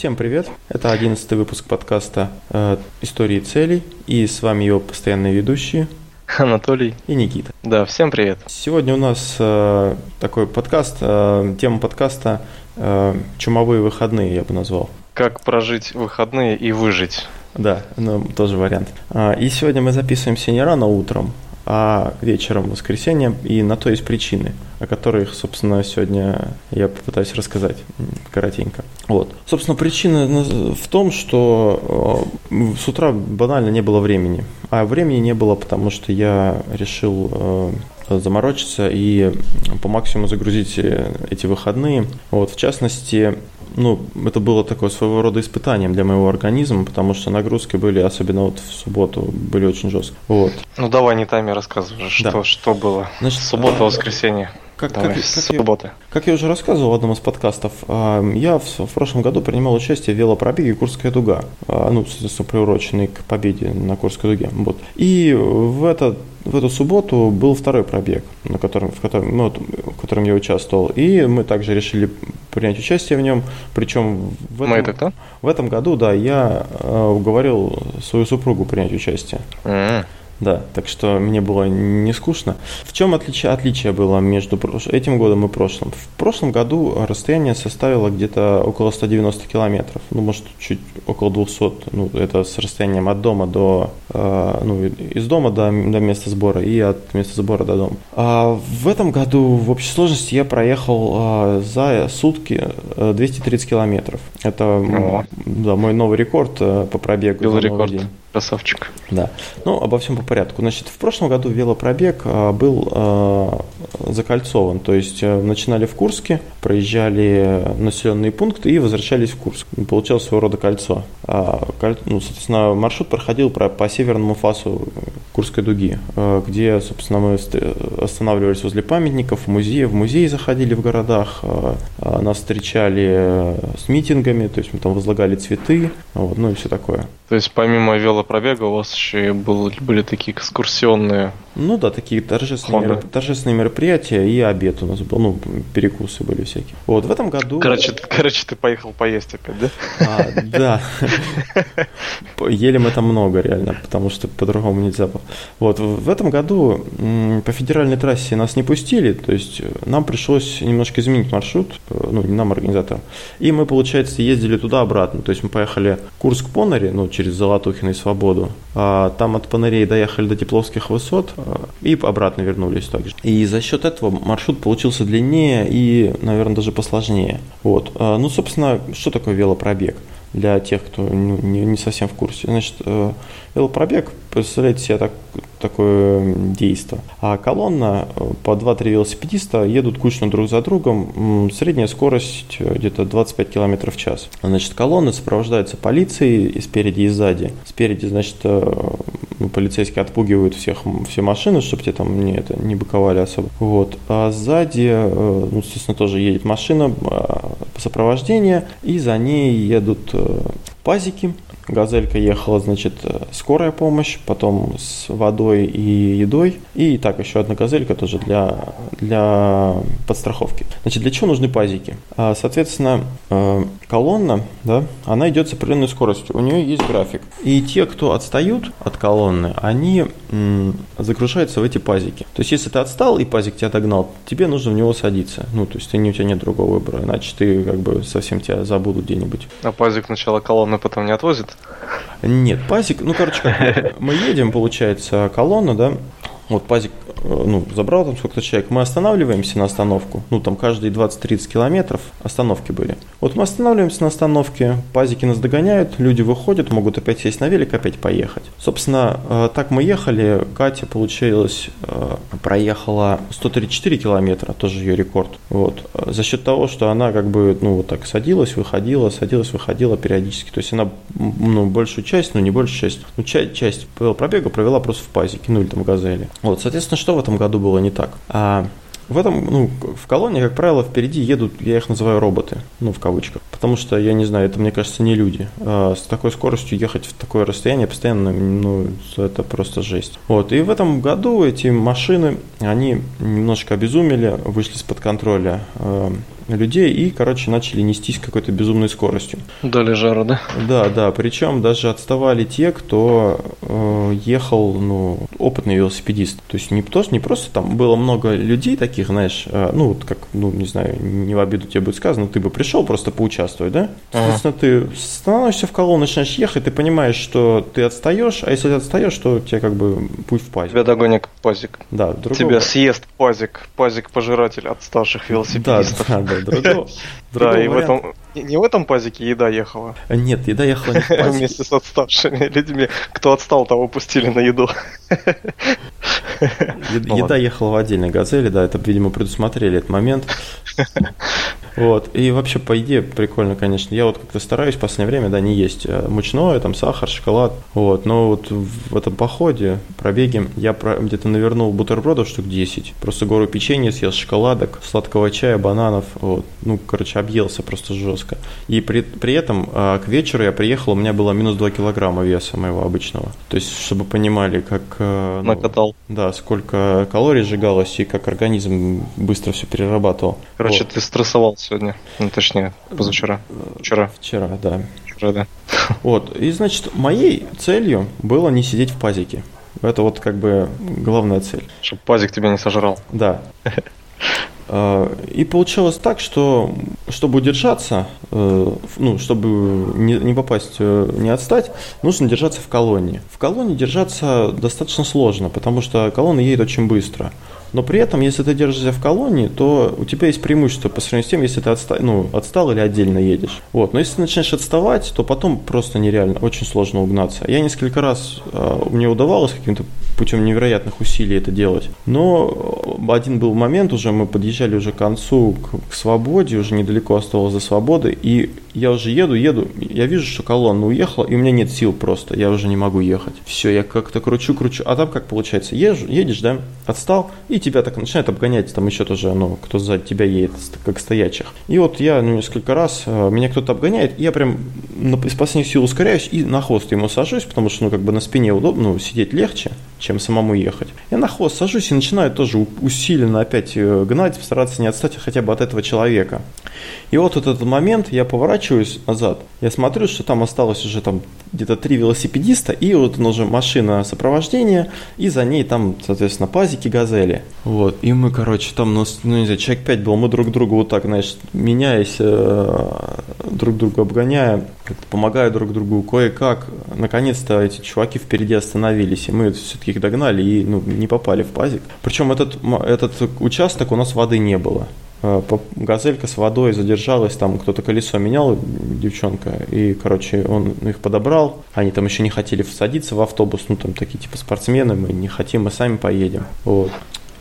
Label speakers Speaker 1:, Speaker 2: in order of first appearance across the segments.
Speaker 1: Всем привет! Это одиннадцатый выпуск подкаста э, «Истории целей» и с вами его постоянные ведущие
Speaker 2: Анатолий
Speaker 1: и Никита.
Speaker 2: Да, всем привет!
Speaker 1: Сегодня у нас э, такой подкаст, э, тема подкаста э, «Чумовые выходные» я бы назвал.
Speaker 2: Как прожить выходные и выжить.
Speaker 1: Да, ну, тоже вариант. А, и сегодня мы записываемся не рано утром, а вечером воскресенья, и на то есть причины, о которых, собственно, сегодня я попытаюсь рассказать коротенько. Вот. Собственно, причина в том, что э, с утра банально не было времени. А времени не было, потому что я решил э, заморочиться и по максимуму загрузить э, эти выходные. Вот, в частности, ну, это было такое своего рода испытанием для моего организма, потому что нагрузки были, особенно вот в субботу, были очень жесткие. Вот.
Speaker 2: Ну давай не тайме рассказывай, что, да. что было. Значит, Суббота, воскресенье.
Speaker 1: Как, Давай, как, как, я, как я уже рассказывал в одном из подкастов, а, я в, в прошлом году принимал участие в велопробеге Курская дуга, а, ну, соответственно, приуроченный к победе на Курской дуге. Вот. И в, это, в эту субботу был второй пробег, на котором, в, котором, ну, в котором я участвовал. И мы также решили принять участие в нем. Причем в этом,
Speaker 2: это кто?
Speaker 1: в этом году, да, я а, уговорил свою супругу принять участие. Mm-hmm. Да, так что мне было не скучно. В чем отличие, отличие было между этим годом и прошлым? В прошлом году расстояние составило где-то около 190 километров, ну, может, чуть около 200, ну, это с расстоянием от дома до, э, ну, из дома до, до места сбора и от места сбора до дома. А в этом году в общей сложности я проехал э, за сутки 230 километров. Это да, мой новый рекорд э, по пробегу.
Speaker 2: Белый рекорд. День. Красавчик.
Speaker 1: Да. Ну, обо всем по порядку. Значит, в прошлом году велопробег а, был а, закольцован. То есть э, начинали в Курске, проезжали населенные пункты и возвращались в Курск. Получалось своего рода кольцо. А, ну, соответственно, маршрут проходил по северному фасу Курской дуги, где, собственно, мы останавливались возле памятников, музеев, в музеи заходили в городах, нас встречали э, с митингами, то есть мы там возлагали цветы, вот, ну и все такое.
Speaker 2: То есть помимо велопробега у вас еще был, были такие экскурсионные
Speaker 1: ну да, такие торжественные, мероп... торжественные мероприятия и обед у нас был, ну, перекусы были всякие. Вот, в этом году...
Speaker 2: Короче, короче ты поехал поесть опять, да?
Speaker 1: А, да. Ели мы там много, реально, потому что по-другому нельзя было. Вот, в этом году по федеральной трассе нас не пустили, то есть нам пришлось немножко изменить маршрут, э, ну, не нам, организаторам. И мы, получается, ездили туда-обратно, то есть мы поехали Курск-Понари, ну, через Золотухино и Свободу, а там от Понарей доехали до Тепловских высот, и обратно вернулись также. И за счет этого маршрут получился длиннее и, наверное, даже посложнее. Вот. А, ну, собственно, что такое велопробег? для тех, кто не, совсем в курсе. Значит, э, велопробег представляете себе так, такое действие. А колонна э, по 2-3 велосипедиста едут кучно друг за другом. Средняя скорость э, где-то 25 км в час. Значит, колонны сопровождаются полицией и спереди, и сзади. Спереди, значит, полицейские отпугивают всех, все машины, чтобы те там не, это, не быковали особо. Вот. А сзади, ну, естественно, тоже едет машина по сопровождению, и за ней едут пазики. Газелька ехала, значит, скорая помощь, потом с водой и едой. И так, еще одна газелька тоже для, для подстраховки. Значит, для чего нужны пазики? А, соответственно, э, колонна, да, она идет с определенной скоростью. У нее есть график. И те, кто отстают от колонны, они загружаются в эти пазики. То есть, если ты отстал и пазик тебя догнал, тебе нужно в него садиться. Ну, то есть, ты, у тебя нет другого выбора, иначе ты как бы совсем тебя забудут где-нибудь.
Speaker 2: А пазик сначала колонны потом не отвозит?
Speaker 1: Нет, пазик, ну, короче, как мы едем, получается, колонна, да, вот пазик ну, забрал там сколько-то человек, мы останавливаемся на остановку, ну, там каждые 20-30 километров остановки были. Вот мы останавливаемся на остановке, пазики нас догоняют, люди выходят, могут опять сесть на велик, опять поехать. Собственно, э, так мы ехали, Катя, получилось, э, проехала 134 километра, тоже ее рекорд. Вот. За счет того, что она как бы, ну, вот так садилась, выходила, садилась, выходила периодически. То есть она, ну, большую часть, ну, не большую часть, ну, часть, часть пробега провела просто в пазике, ну, или там в газели. Вот, соответственно, что что в этом году было не так? А в этом, ну, в колонне, как правило, впереди едут, я их называю роботы, ну, в кавычках. Потому что, я не знаю, это, мне кажется, не люди. А с такой скоростью ехать в такое расстояние постоянно, ну, это просто жесть. Вот, и в этом году эти машины, они немножко обезумели, вышли из-под контроля. Людей и, короче, начали нестись какой-то безумной скоростью.
Speaker 2: Дали жару, да?
Speaker 1: Да, да, причем даже отставали те, кто э, ехал, ну, опытный велосипедист. То есть не, то, не просто там было много людей таких, знаешь, э, ну, вот как, ну, не знаю, не в обиду тебе будет сказано, ты бы пришел просто поучаствовать, да? Соответственно, ты становишься в колонну, начинаешь ехать, ты понимаешь, что ты отстаешь, а если ты отстаешь, то тебе как бы путь в пазик.
Speaker 2: Тебя догонит пазик.
Speaker 1: Да,
Speaker 2: другого... Тебя съест пазик, пазик-пожиратель отставших велосипедистов.
Speaker 1: Да, да, да, другого,
Speaker 2: да, и в этом не в этом пазике еда ехала?
Speaker 1: Нет, еда ехала не в
Speaker 2: пазике. Вместе с отставшими людьми. Кто отстал, того пустили на еду.
Speaker 1: Еда ехала в отдельной газели, да, это, видимо, предусмотрели этот момент. Вот. И вообще, по идее, прикольно, конечно. Я вот как-то стараюсь в последнее время, да, не есть э, мучное, там, сахар, шоколад. Вот. Но вот в этом походе, пробеге, я где-то навернул бутербродов штук 10. Просто гору печенья съел, шоколадок, сладкого чая, бананов. Вот. Ну, короче, объелся просто жестко. И при, при этом а, к вечеру я приехал, у меня было минус 2 килограмма веса моего обычного. То есть, чтобы понимали, как...
Speaker 2: Э, ну, Накатал.
Speaker 1: Да, сколько калорий сжигалось и как организм быстро все перерабатывал.
Speaker 2: Короче, вот. ты стрессовал сегодня. Ну, точнее, позавчера. Вчера.
Speaker 1: Вчера, да.
Speaker 2: Вчера, да.
Speaker 1: Вот. И, значит, моей целью было не сидеть в пазике. Это вот как бы главная цель.
Speaker 2: Чтобы пазик тебя не сожрал.
Speaker 1: Да. А, и получилось так, что чтобы удержаться, э, ну, чтобы не, не попасть, э, не отстать, нужно держаться в колонии. В колонии держаться достаточно сложно, потому что колонна едет очень быстро. Но при этом, если ты держишься в колонии, то у тебя есть преимущество по сравнению с тем, если ты отста... ну, отстал или отдельно едешь. Вот. Но если ты начинаешь отставать, то потом просто нереально, очень сложно угнаться. Я несколько раз, э, мне удавалось каким-то путем невероятных усилий это делать. Но один был момент, уже мы подъезжали уже к концу, к, к свободе, уже недалеко осталось до свободы, и я уже еду, еду, я вижу, что колонна уехала, и у меня нет сил просто, я уже не могу ехать. Все, я как-то кручу, кручу, а там как получается, езжу, едешь, да, отстал, и тебя так начинает обгонять, там еще тоже, ну, кто сзади тебя едет, как стоячих. И вот я, ну, несколько раз, э, меня кто-то обгоняет, и я прям из последних сил ускоряюсь и на хвост ему сажусь, потому что, ну, как бы на спине удобно, ну, сидеть легче, чем самому ехать. Я на хвост сажусь и начинаю тоже усиленно опять э, гнать, стараться не отстать хотя бы от этого человека. И вот этот момент я поворачиваюсь назад, я смотрю, что там осталось уже там где-то три велосипедиста, и вот уже машина сопровождения, и за ней там, соответственно, пазики, газели. Вот, и мы, короче, там, ну, ну не знаю, человек пять был, мы друг другу вот так, знаешь, меняясь, э, друг друга обгоняя, помогая друг другу кое-как. Наконец-то эти чуваки впереди остановились, и мы все-таки их догнали и ну, не попали в пазик. Причем этот, этот участок у нас воды не было. Э, газелька с водой задержалась, там кто-то колесо менял, девчонка, и, короче, он их подобрал, они там еще не хотели всадиться в автобус, ну, там такие, типа, спортсмены, мы не хотим, мы сами поедем, вот.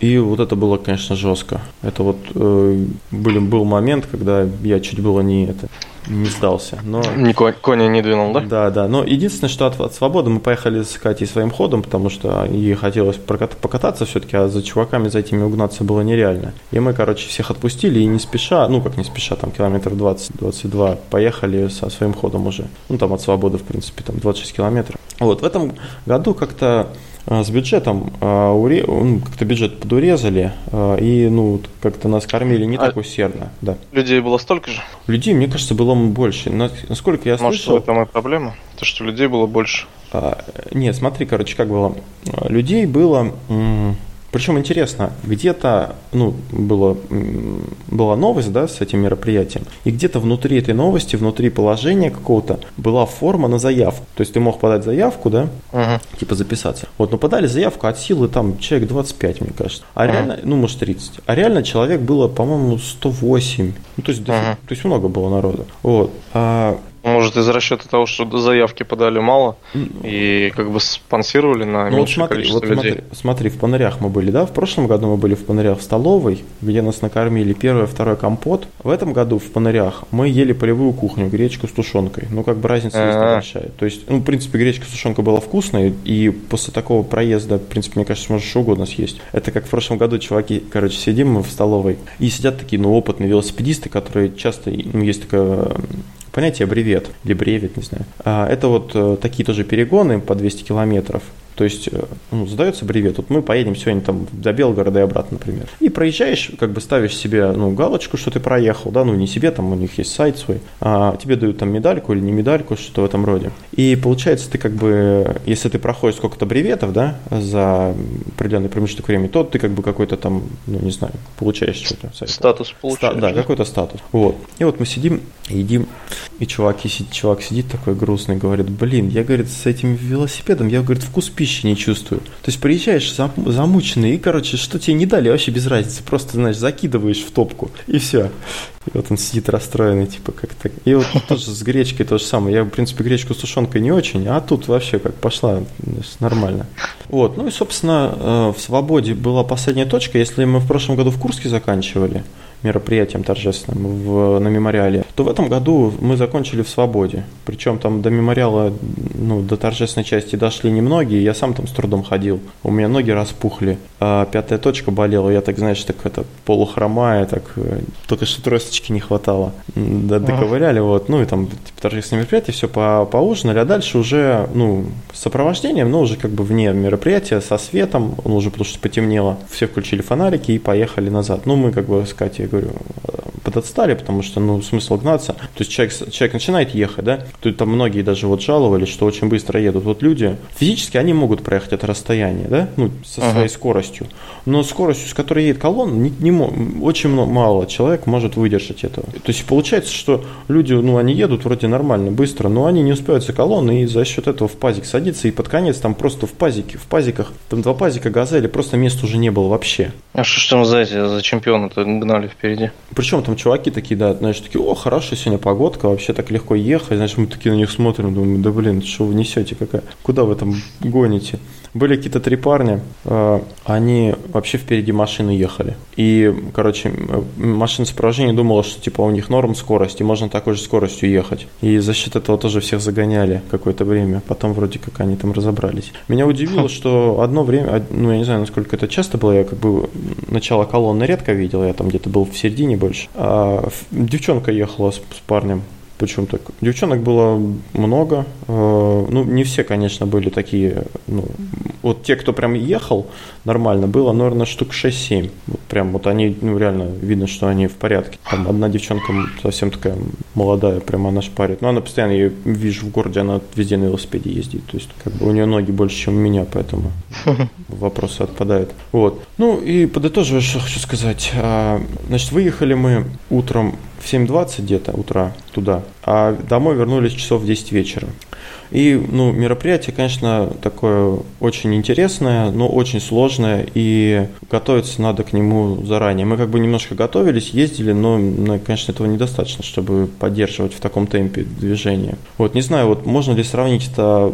Speaker 1: И вот это было, конечно, жестко. Это вот э, был, был момент, когда я чуть было не это не сдался. Но...
Speaker 2: Не коня не двинул, да?
Speaker 1: Да, да. Но единственное, что от, от свободы мы поехали с Катей своим ходом, потому что ей хотелось покататься все-таки, а за чуваками за этими угнаться было нереально. И мы, короче, всех отпустили и не спеша, ну как не спеша, там километров 20-22, поехали со своим ходом уже. Ну там от свободы, в принципе, там 26 километров. Вот, в этом году как-то с бюджетом а, ну, как-то бюджет подурезали, а, и ну как-то нас кормили не а так усердно. Да.
Speaker 2: Людей было столько же?
Speaker 1: Людей, мне кажется, было больше. Насколько я
Speaker 2: Может,
Speaker 1: слышал...
Speaker 2: Может, это моя проблема? То, что людей было больше?
Speaker 1: А, нет, смотри, короче, как было. Людей было... Причем интересно, где-то ну, было, была новость да, с этим мероприятием, и где-то внутри этой новости, внутри положения какого-то была форма на заявку. То есть ты мог подать заявку, да, uh-huh. типа записаться. Вот, но подали заявку от силы там человек 25, мне кажется. А uh-huh. реально, ну, может 30. А реально человек было, по-моему, 108. Ну, то есть, uh-huh. то есть много было народу. Вот. А
Speaker 2: может, из расчета того, что заявки подали мало и как бы спонсировали на ну, вот смотри, количество вот людей.
Speaker 1: Смотри, смотри, в Панарях мы были, да? В прошлом году мы были в Панарях в столовой, где нас накормили первый, второй компот. В этом году в Панарях мы ели полевую кухню, гречку с тушенкой. Ну, как бы разница есть небольшая. То есть, ну, в принципе, гречка с тушенкой была вкусной, и после такого проезда, в принципе, мне кажется, можешь что угодно съесть. Это как в прошлом году, чуваки, короче, сидим мы в столовой, и сидят такие, ну, опытные велосипедисты, которые часто, ну, есть такая понятие бревет или бревет, не знаю. А, это вот э, такие тоже перегоны по 200 километров. То есть э, ну, задается бревет. Вот мы поедем сегодня там до Белгорода и обратно, например. И проезжаешь, как бы ставишь себе ну, галочку, что ты проехал, да, ну не себе, там у них есть сайт свой, а тебе дают там медальку или не медальку, что-то в этом роде. И получается, ты как бы, если ты проходишь сколько-то бреветов, да, за определенный промежуток времени, то ты как бы какой-то там, ну не знаю, получаешь что-то.
Speaker 2: Статус получаешь.
Speaker 1: Ста- да, какой-то статус. Вот. И вот мы сидим, едим, и чувак, чувак сидит такой грустный, говорит, блин, я, говорит, с этим велосипедом, я, говорит, вкус пищи не чувствую. То есть приезжаешь зам, замученный, и, короче, что тебе не дали, вообще без разницы. Просто, знаешь, закидываешь в топку, и все. И вот он сидит расстроенный, типа, как то И вот тоже с гречкой то же самое. Я, в принципе, гречку с тушенкой не очень, а тут вообще как пошла, нормально. Вот, ну и, собственно, э, в «Свободе» была последняя точка. Если мы в прошлом году в Курске заканчивали, мероприятием торжественным в, на мемориале, то в этом году мы закончили в свободе. Причем там до мемориала, ну, до торжественной части дошли немногие, я сам там с трудом ходил. У меня ноги распухли, а пятая точка болела, я так, знаешь, так это полухромая, так э, только что тросточки не хватало. До, доковыряли, вот, ну и там типа, торжественное мероприятие, все по, поужинали, а дальше уже, ну, с сопровождением, но уже как бы вне мероприятия, со светом, он уже потому что потемнело, все включили фонарики и поехали назад. Ну, мы как бы с Катей говорю, подотстали, потому что, ну, смысл гнаться. То есть человек, человек начинает ехать, да, тут там многие даже вот жаловались, что очень быстро едут. Вот люди, физически они могут проехать это расстояние, да, ну, со своей ага. скоростью, но скоростью, с которой едет колонна, не, не, очень мало человек может выдержать этого. То есть получается, что люди, ну, они едут вроде нормально, быстро, но они не успевают за колонны, и за счет этого в пазик садится, и под конец там просто в пазике, в пазиках, там два пазика газели, просто места уже не было вообще.
Speaker 2: А что ж там за эти, за чемпиона-то гнали впереди?
Speaker 1: Причем там чуваки такие, да, знаешь, такие, о, хорошая сегодня погодка, вообще так легко ехать, знаешь, мы такие на них смотрим, думаем, да блин, что вы несете, какая, куда вы там гоните? Были какие-то три парня, э, они вообще впереди машины ехали. И, короче, машина сопровождения думала, что типа у них норм скорость, и можно такой же скоростью ехать. И за счет этого тоже всех загоняли какое-то время. Потом вроде как они там разобрались. Меня удивило, что одно время, ну я не знаю, насколько это часто было, я как бы начало колонны редко видел, я там где-то был в середине больше. А девчонка ехала с, с парнем причем так, девчонок было много. Э, ну, не все, конечно, были такие. Ну, вот те, кто прям ехал нормально, было, наверное, штук 6-7. Вот прям вот они, ну, реально видно, что они в порядке. Там одна девчонка совсем такая молодая, прям она шпарит. Но она постоянно, я вижу в городе, она везде на велосипеде ездит. То есть, как бы у нее ноги больше, чем у меня, поэтому вопросы отпадают. Вот. Ну, и подытоживая, что хочу сказать. А, значит, выехали мы утром в 7.20 где-то утра туда, а домой вернулись часов в 10 вечера. И, ну, мероприятие, конечно, такое очень интересное, но очень сложное, и готовиться надо к нему заранее. Мы как бы немножко готовились, ездили, но, ну, конечно, этого недостаточно, чтобы поддерживать в таком темпе движение. Вот, не знаю, вот можно ли сравнить это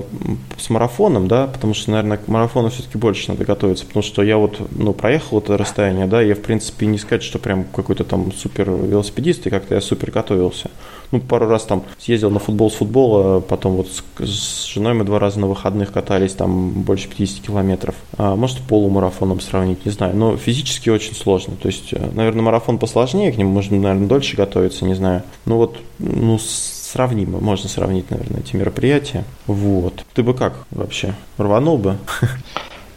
Speaker 1: с марафоном, да, потому что, наверное, к марафону все-таки больше надо готовиться, потому что я вот, ну, проехал это расстояние, да, я, в принципе, не сказать, что прям какой-то там супер велосипедист, и как-то я супер готовился. Ну, пару раз там съездил на футбол с футбола, потом вот с, с женой мы два раза на выходных катались, там больше 50 километров. А, может, полумарафоном сравнить, не знаю. Но физически очень сложно. То есть, э, наверное, марафон посложнее, к нему можно, наверное, дольше готовиться, не знаю. Ну вот, ну, сравнимо, можно сравнить, наверное, эти мероприятия. Вот. Ты бы как вообще? Рванул бы?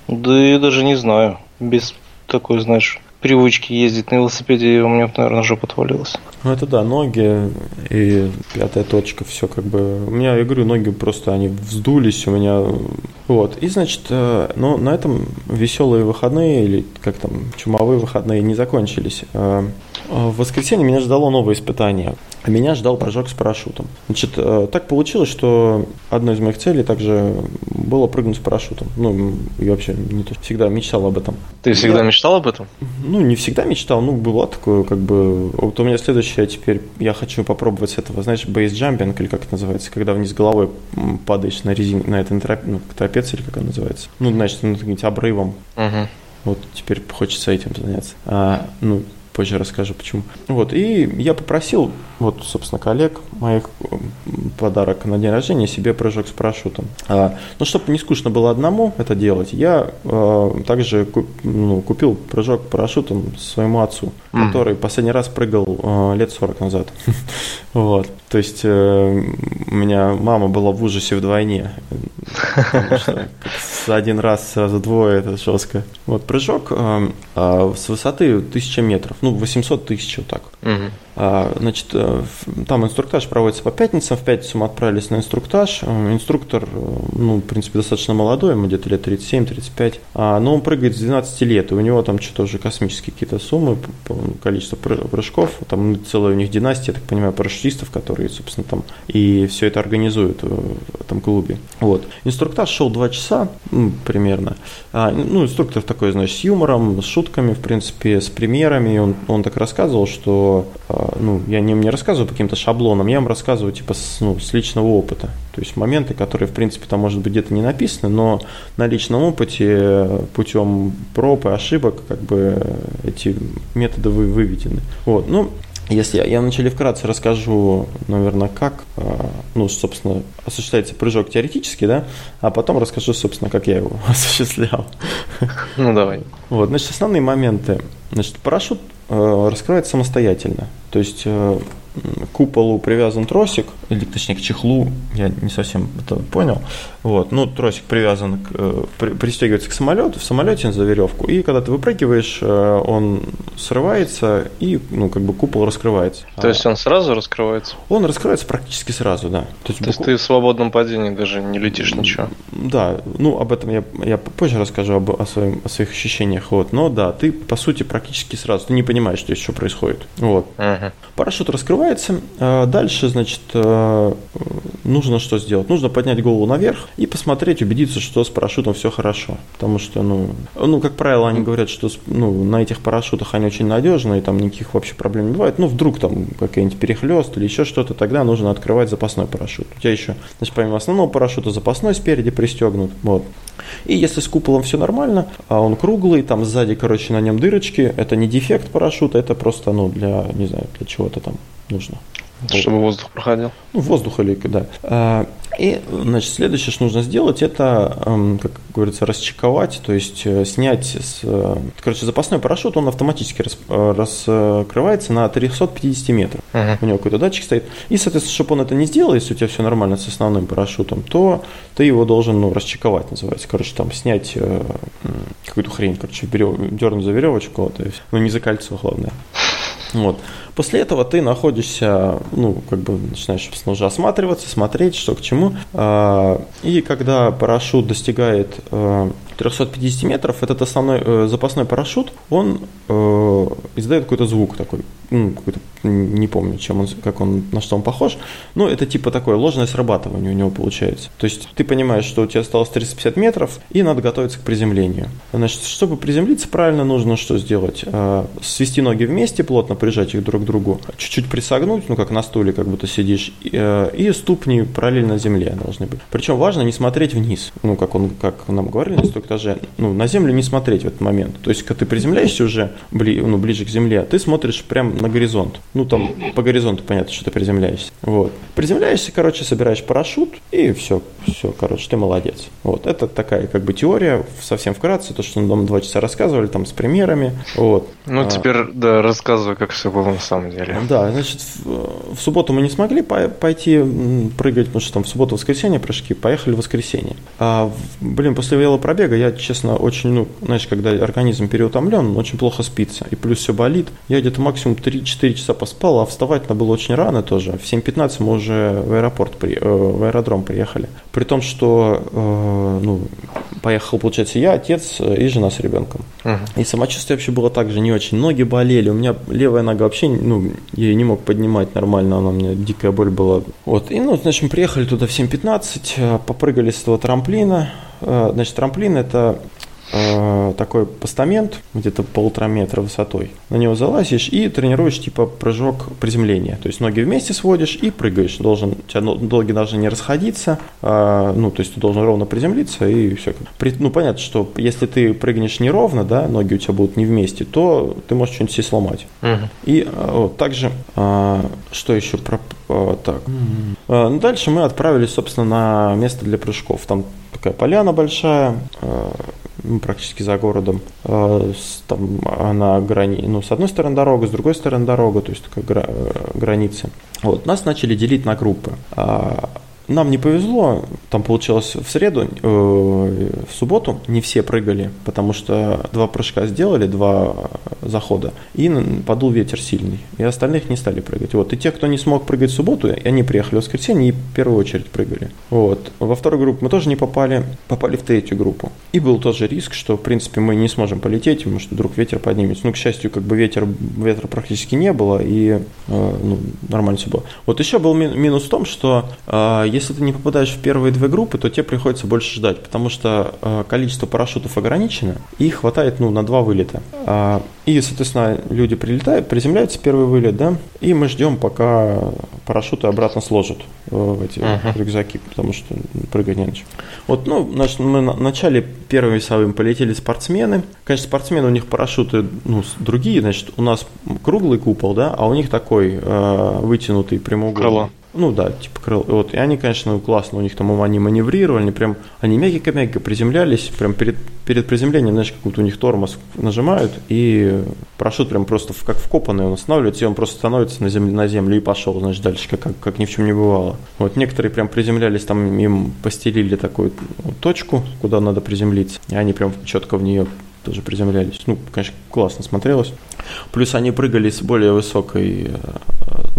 Speaker 2: Да я даже не знаю. Без такой, знаешь, привычки ездить на велосипеде, у меня, наверное, жопа отвалилась.
Speaker 1: Ну это да, ноги и пятая точка, все как бы. У меня, я говорю, ноги просто они вздулись у меня. Вот. И значит, э, ну на этом веселые выходные или как там чумовые выходные не закончились. Э, в воскресенье меня ждало новое испытание. А меня ждал прыжок с парашютом. Значит, э, так получилось, что одной из моих целей также было прыгнуть с парашютом. Ну, и вообще не то, всегда мечтал об этом.
Speaker 2: Ты всегда я, мечтал об этом?
Speaker 1: Ну, не всегда мечтал, ну, было такое, как бы. Вот у меня следующее теперь, я хочу попробовать этого, знаешь, бейсджампинг, или как это называется, когда вниз головой падаешь на резине, на этом троп, ну, трапеции, или как это называется. Ну, значит, над каким-нибудь обрывом. Угу. Вот теперь хочется этим заняться. А, ну, позже расскажу почему. Вот, и я попросил, вот, собственно, коллег, моих подарок на день рождения себе прыжок с парашютом. А, ну, чтобы не скучно было одному это делать, я а, также куп, ну, купил прыжок парашютом своему отцу, mm. который последний раз прыгал а, лет 40 назад. вот. То есть э, у меня мама была в ужасе вдвойне. Потому что один раз сразу двое, это жестко. Вот прыжок э, э, с высоты 1000 метров, ну 800 тысяч вот так. Угу. А, значит, э, там инструктаж проводится по пятницам. В пятницу мы отправились на инструктаж. Э, инструктор, э, ну, в принципе, достаточно молодой, ему где-то лет 37-35. А, но он прыгает с 12 лет, и у него там что-то уже космические какие-то суммы, количество прыжков. Там целая у них династия, я так понимаю, парашютистов, которые, собственно, там и все это организуют в этом клубе. Вот. Инструктаж шел 2 часа примерно. А, ну, инструктор такой, значит, с юмором, с шутками, в принципе, с примерами. Он, он так рассказывал, что ну, я не, не рассказываю по каким-то шаблонам, я вам рассказываю типа с, ну, с личного опыта. То есть моменты, которые, в принципе, там, может быть, где-то не написаны, но на личном опыте путем проб и ошибок как бы эти методы вы, выведены. Вот, ну, если я, я вначале вкратце расскажу, наверное, как, ну, собственно, осуществляется прыжок теоретически, да, а потом расскажу, собственно, как я его осуществлял.
Speaker 2: Ну, давай.
Speaker 1: Вот, значит, основные моменты. Значит, парашют э, раскрывается самостоятельно. То есть э, куполу привязан тросик, или точнее к чехлу, я не совсем это понял. Вот, ну, тросик привязан, к, э, при, пристегивается к самолету, в самолете за веревку, и когда ты выпрыгиваешь, э, он срывается, и, ну, как бы купол раскрывается.
Speaker 2: То есть он сразу раскрывается?
Speaker 1: Он раскрывается практически сразу, да.
Speaker 2: То есть, То есть ты в свободном падении даже не летишь ничего?
Speaker 1: Да, ну, об этом я, я позже расскажу об, о, своем, о своих ощущениях, вот, но да, ты, по сути, практически сразу, ты не понимаешь, что еще происходит, вот. Угу. Парашют раскрывается, а дальше, значит, э, нужно что сделать? Нужно поднять голову наверх и посмотреть, убедиться, что с парашютом все хорошо. Потому что, ну, ну как правило, они говорят, что ну, на этих парашютах они очень надежные, там никаких вообще проблем не бывает. Ну, вдруг там какой-нибудь перехлест или еще что-то, тогда нужно открывать запасной парашют. У тебя еще, значит, помимо основного парашюта, запасной спереди пристегнут. Вот. И если с куполом все нормально, а он круглый, там сзади, короче, на нем дырочки, это не дефект парашюта, это просто, ну, для, не знаю, для чего-то там нужно.
Speaker 2: Чтобы воздух проходил.
Speaker 1: Ну, воздух или да. А, и, значит, следующее, что нужно сделать, это, эм, как говорится, расчековать, то есть э, снять, с, э, короче, запасной парашют, он автоматически э, раскрывается на 350 метров. Uh-huh. У него какой-то датчик стоит. И, соответственно, чтобы он это не сделал, если у тебя все нормально с основным парашютом, то ты его должен, ну, расчековать, называется. Короче, там, снять какую-то хрень, короче, дернуть за веревочку, вот, ну, не за кольцо, главное. Вот. После этого ты находишься, ну, как бы начинаешь, собственно, уже осматриваться, смотреть, что к чему. А, и когда парашют достигает 350 э, метров, этот основной э, запасной парашют, он э, издает какой-то звук такой, ну, какой-то, не помню, чем он, как он, на что он похож, но это типа такое ложное срабатывание у него получается. То есть ты понимаешь, что у тебя осталось 350 метров, и надо готовиться к приземлению. Значит, чтобы приземлиться правильно, нужно что сделать? Свести ноги вместе, плотно прижать их друг к другу, чуть-чуть присогнуть, ну, как на стуле, как будто сидишь, и, и ступни параллельно земле должны быть. Причем важно не смотреть вниз, ну, как, он, как нам говорили на инструктаже, ну, на землю не смотреть в этот момент. То есть, когда ты приземляешься уже бли, ну, ближе к земле, ты смотришь прямо на горизонт. Ну, там по горизонту понятно, что ты приземляешься. Вот. Приземляешься, короче, собираешь парашют, и все, все, короче, ты молодец. Вот. Это такая, как бы, теория, совсем вкратце, то, что нам два часа рассказывали, там, с примерами. Вот.
Speaker 2: Ну, а, теперь, да, рассказывай, как все было на самом деле.
Speaker 1: Да, значит, в, в субботу мы не смогли пойти прыгать, потому что там в субботу-воскресенье прыжки, поехали в воскресенье. А, блин, после велопробега я, честно, очень, ну, знаешь, когда организм переутомлен, очень плохо спится, и плюс все болит. Я где-то максимум 3-4 часа поспал, а вставать надо было очень рано тоже. В 7.15 мы уже в аэропорт, при, э, в аэродром приехали. При том, что, э, ну, поехал, получается, я, отец и жена с ребенком. Uh-huh. И самочувствие вообще было также не очень. Ноги болели, у меня левая нога вообще, ну, я ее не мог поднимать нормально, она у меня дикая боль была. Вот, и, ну, значит, мы приехали туда в 7.15, э, попрыгали с этого трамплина. Э, значит, трамплин – это э, такой постамент, где-то полтора метра высотой. На него залазишь и тренируешь типа прыжок приземления. То есть ноги вместе сводишь и прыгаешь. Должен, у тебя ноги должны не расходиться, а, ну, то есть ты должен ровно приземлиться и все. При, ну, понятно, что если ты прыгнешь неровно, да, ноги у тебя будут не вместе, то ты можешь что-нибудь себе сломать. Угу. И а, вот, также, а, что еще про Так. Ну, дальше мы отправились, собственно, на место для прыжков. Там такая поляна большая, ну, практически за городом. Там она грани... ну, с одной стороны дорога, с другой стороны дорога, то есть такая гра... граница. Вот, нас начали делить на группы. Нам не повезло, там получилось в среду, э, в субботу не все прыгали, потому что два прыжка сделали, два захода, и подул ветер сильный, и остальных не стали прыгать. Вот. И те, кто не смог прыгать в субботу, они приехали в воскресенье и в первую очередь прыгали. Вот. Во вторую группу мы тоже не попали, попали в третью группу. И был тоже риск, что, в принципе, мы не сможем полететь, потому что вдруг ветер поднимется. Ну, к счастью, как бы ветер, ветра практически не было, и э, ну, нормально все было. Вот еще был минус в том, что э, если ты не попадаешь в первые две группы, то тебе приходится больше ждать, потому что э, количество парашютов ограничено, и хватает ну, на два вылета. А, и, соответственно, люди прилетают, приземляются первый вылет, да, и мы ждем, пока парашюты обратно сложат э, в эти uh-huh. рюкзаки, потому что прыгать не на чем. Вот, ну, значит, мы в начале первым весовым полетели спортсмены. Конечно, спортсмены, у них парашюты, ну, другие, значит, у нас круглый купол, да, а у них такой э, вытянутый прямоугольный. Крыло. Ну да, типа крыл. Вот, и они, конечно, классно, у них там они маневрировали, они прям, они мягенько-мягенько приземлялись, прям перед, перед приземлением, знаешь, как будто у них тормоз нажимают, и парашют прям просто как вкопанный он останавливается, и он просто становится на землю, на землю и пошел, значит, дальше, как, как, как ни в чем не бывало. Вот некоторые прям приземлялись, там им постелили такую точку, куда надо приземлиться, и они прям четко в нее тоже приземлялись. Ну, конечно, классно смотрелось. Плюс они прыгали с более высокой, э,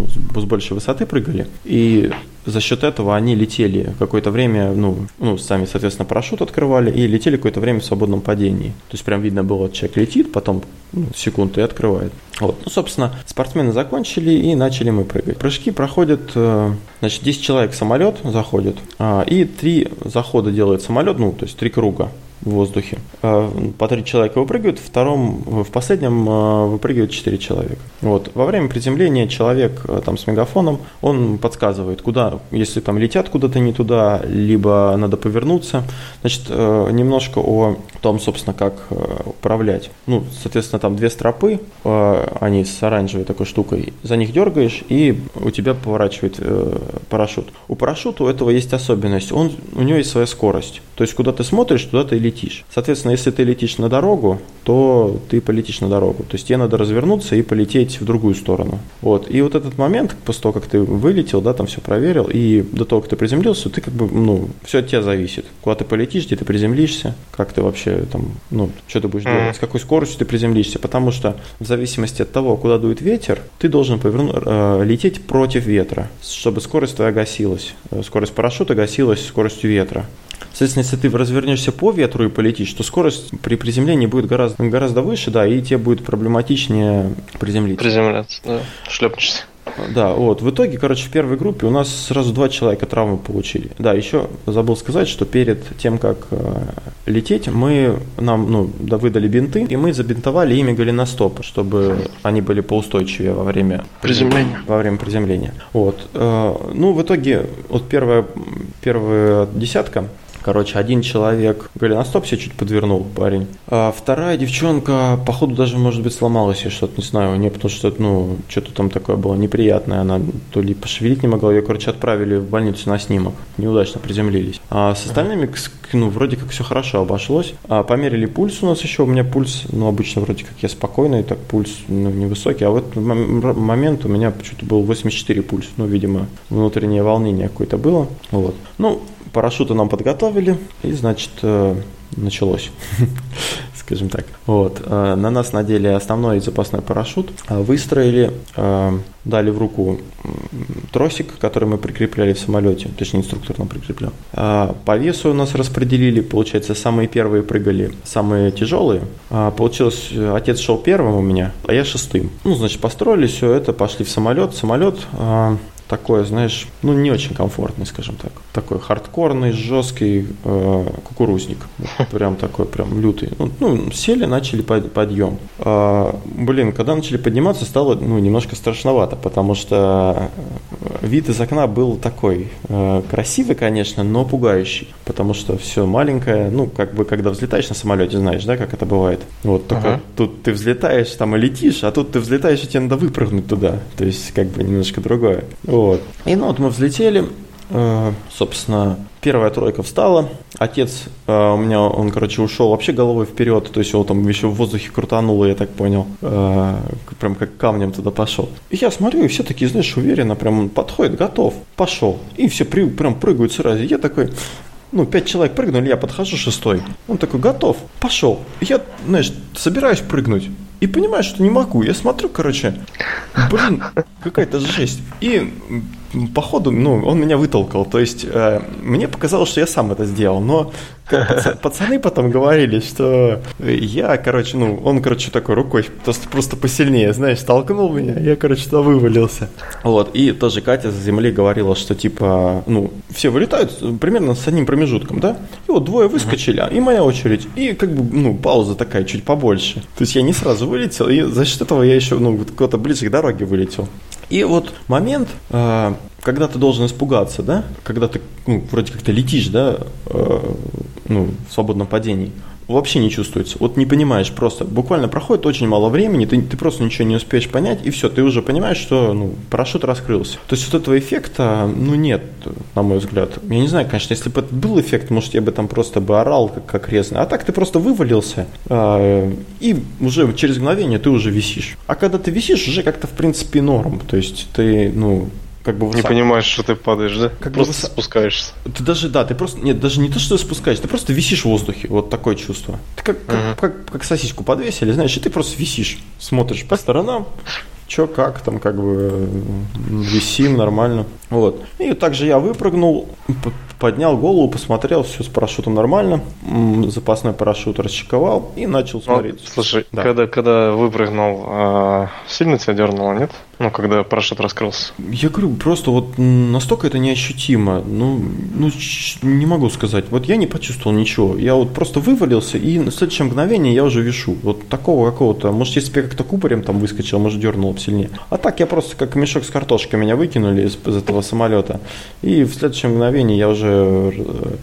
Speaker 1: с большей высоты прыгали. И за счет этого они летели какое-то время, ну, ну, сами, соответственно, парашют открывали и летели какое-то время в свободном падении. То есть прям видно было, человек летит, потом ну, секунду и открывает. Вот. Ну, собственно, спортсмены закончили и начали мы прыгать. Прыжки проходят, э, значит, 10 человек в самолет заходит, а, и три захода делает самолет, ну, то есть три круга в воздухе. А, по три человека выпрыгивают, в втором, в последнем а, выпрыгивают четыре человека. Вот. Во время приземления человек а, там с мегафоном, он подсказывает, куда, если там летят куда-то не туда, либо надо повернуться. Значит, немножко о том, собственно, как управлять. Ну, соответственно, там две стропы, они с оранжевой такой штукой, за них дергаешь, и у тебя поворачивает э, парашют. У парашюта у этого есть особенность, он, у него есть своя скорость. То есть, куда ты смотришь, туда ты летишь. Соответственно, если ты летишь на дорогу, то ты полетишь на дорогу. То есть, тебе надо развернуться и полететь в другую сторону. Вот. И вот этот момент, после того, как ты вылетел, да, там все проверил, и до того, как ты приземлился, ты как бы, ну, все от тебя зависит. Куда ты полетишь, где ты приземлишься, как ты вообще там, ну, что ты будешь делать, с какой скоростью ты приземлишься. Потому что в зависимости от того, куда дует ветер, ты должен поверну, э, лететь против ветра, чтобы скорость твоя гасилась. Э, скорость парашюта гасилась скоростью ветра. Соответственно, если ты развернешься по ветру и полетишь, то скорость при приземлении будет гораздо, гораздо выше, да, и тебе будет проблематичнее приземлиться.
Speaker 2: Приземляться, да, шлепнешься.
Speaker 1: Да, вот. В итоге, короче, в первой группе у нас сразу два человека травмы получили. Да, еще забыл сказать, что перед тем, как э, лететь, мы нам ну, да, выдали бинты, и мы забинтовали ими голеностопы, чтобы они были поустойчивее во время
Speaker 2: приземления.
Speaker 1: Во время приземления. Вот. Э, ну, в итоге, вот первая, первая десятка Короче, один человек голеностоп себе чуть подвернул, парень. А вторая девчонка, походу, даже, может быть, сломалась я что-то, не знаю, не потому что, ну, что-то там такое было неприятное. Она то ли пошевелить не могла, ее, короче, отправили в больницу на снимок. Неудачно приземлились. А с остальными, ну, вроде как все хорошо обошлось. А померили пульс у нас еще. У меня пульс, ну, обычно вроде как я спокойный, так пульс ну, невысокий. А в этот момент у меня почему-то был 84 пульс. Ну, видимо, внутреннее волнение какое-то было. Вот. Ну, парашюты нам подготовили, и, значит, э, началось, скажем так. Вот. Э, на нас надели основной запасной парашют, э, выстроили, дали в руку тросик, который мы прикрепляли в самолете, точнее инструктор нам прикреплял. По весу у нас распределили, получается, самые первые прыгали, самые тяжелые. Получилось, отец шел первым у меня, а я шестым. Ну, значит, построили все это, пошли в самолет. Самолет такой, знаешь, ну не очень комфортный, скажем так. Такой хардкорный, жесткий э, кукурузник. Прям такой, прям лютый. Ну, ну сели, начали под, подъем. А, блин, когда начали подниматься, стало ну, немножко страшновато, потому что вид из окна был такой э, красивый, конечно, но пугающий, потому что все маленькое, ну, как бы, когда взлетаешь на самолете, знаешь, да, как это бывает. Вот, только ага. тут ты взлетаешь, там и летишь, а тут ты взлетаешь, и тебе надо выпрыгнуть туда, то есть, как бы, немножко другое. Вот. И, ну, вот мы взлетели, э, собственно, Первая тройка встала. Отец э, у меня, он, короче, ушел вообще головой вперед. То есть его там еще в воздухе крутануло, я так понял. Э, прям как камнем туда пошел. И я смотрю, и все такие, знаешь, уверенно, прям он подходит, готов, пошел. И все при, прям прыгают сразу. Я такой, ну, пять человек прыгнули, я подхожу шестой. Он такой, готов, пошел. Я, знаешь, собираюсь прыгнуть. И понимаю, что не могу. Я смотрю, короче, блин, какая-то жесть. И походу, ну, он меня вытолкал. То есть э, мне показалось, что я сам это сделал, но пацаны потом говорили, что я, короче, ну, он, короче, такой рукой просто, просто посильнее, знаешь, толкнул меня, я, короче, туда вывалился. Вот, и тоже Катя за земли говорила, что, типа, ну, все вылетают примерно с одним промежутком, да? И вот двое выскочили, и моя очередь, и как бы, ну, пауза такая чуть побольше. То есть я не сразу вылетел, и за счет этого я еще, ну, куда-то ближе к дороге вылетел. И вот момент, э, когда ты должен испугаться, да, когда ты, ну, вроде как ты летишь, да, э, ну, в свободном падении, вообще не чувствуется. Вот не понимаешь просто. Буквально проходит очень мало времени, ты, ты просто ничего не успеешь понять, и все, ты уже понимаешь, что ну, парашют раскрылся. То есть вот этого эффекта, ну, нет, на мой взгляд. Я не знаю, конечно, если бы был эффект, может, я бы там просто бы орал, как, как резно. А так ты просто вывалился, э, и уже через мгновение ты уже висишь. А когда ты висишь, уже как-то, в принципе, норм. То есть ты, ну, как бы
Speaker 2: Не понимаешь, что ты падаешь, да?
Speaker 1: Как
Speaker 2: просто
Speaker 1: высо...
Speaker 2: спускаешься.
Speaker 1: Ты даже, да, ты просто, нет, даже не то, что ты спускаешься, ты просто висишь в воздухе, вот такое чувство. Ты как, uh-huh. как, как, как сосиску подвесили, знаешь, и ты просто висишь, смотришь по сторонам, что как, там как бы висим нормально. Вот. И также я выпрыгнул, поднял голову, посмотрел, все с парашютом нормально, запасной парашют расчековал и начал ну, смотреть.
Speaker 2: Ну, слушай, да. когда, когда выпрыгнул, а, сильно тебя дернуло, нет? Ну, когда парашют раскрылся.
Speaker 1: Я говорю, просто вот настолько это неощутимо. Ну, ну, не могу сказать. Вот я не почувствовал ничего. Я вот просто вывалился, и на следующее мгновение я уже вишу. Вот такого какого-то. Может, если бы я как-то кубарем там выскочил, может, дернул бы сильнее. А так я просто как мешок с картошкой меня выкинули из, из этого самолета. И в следующее мгновение я уже э,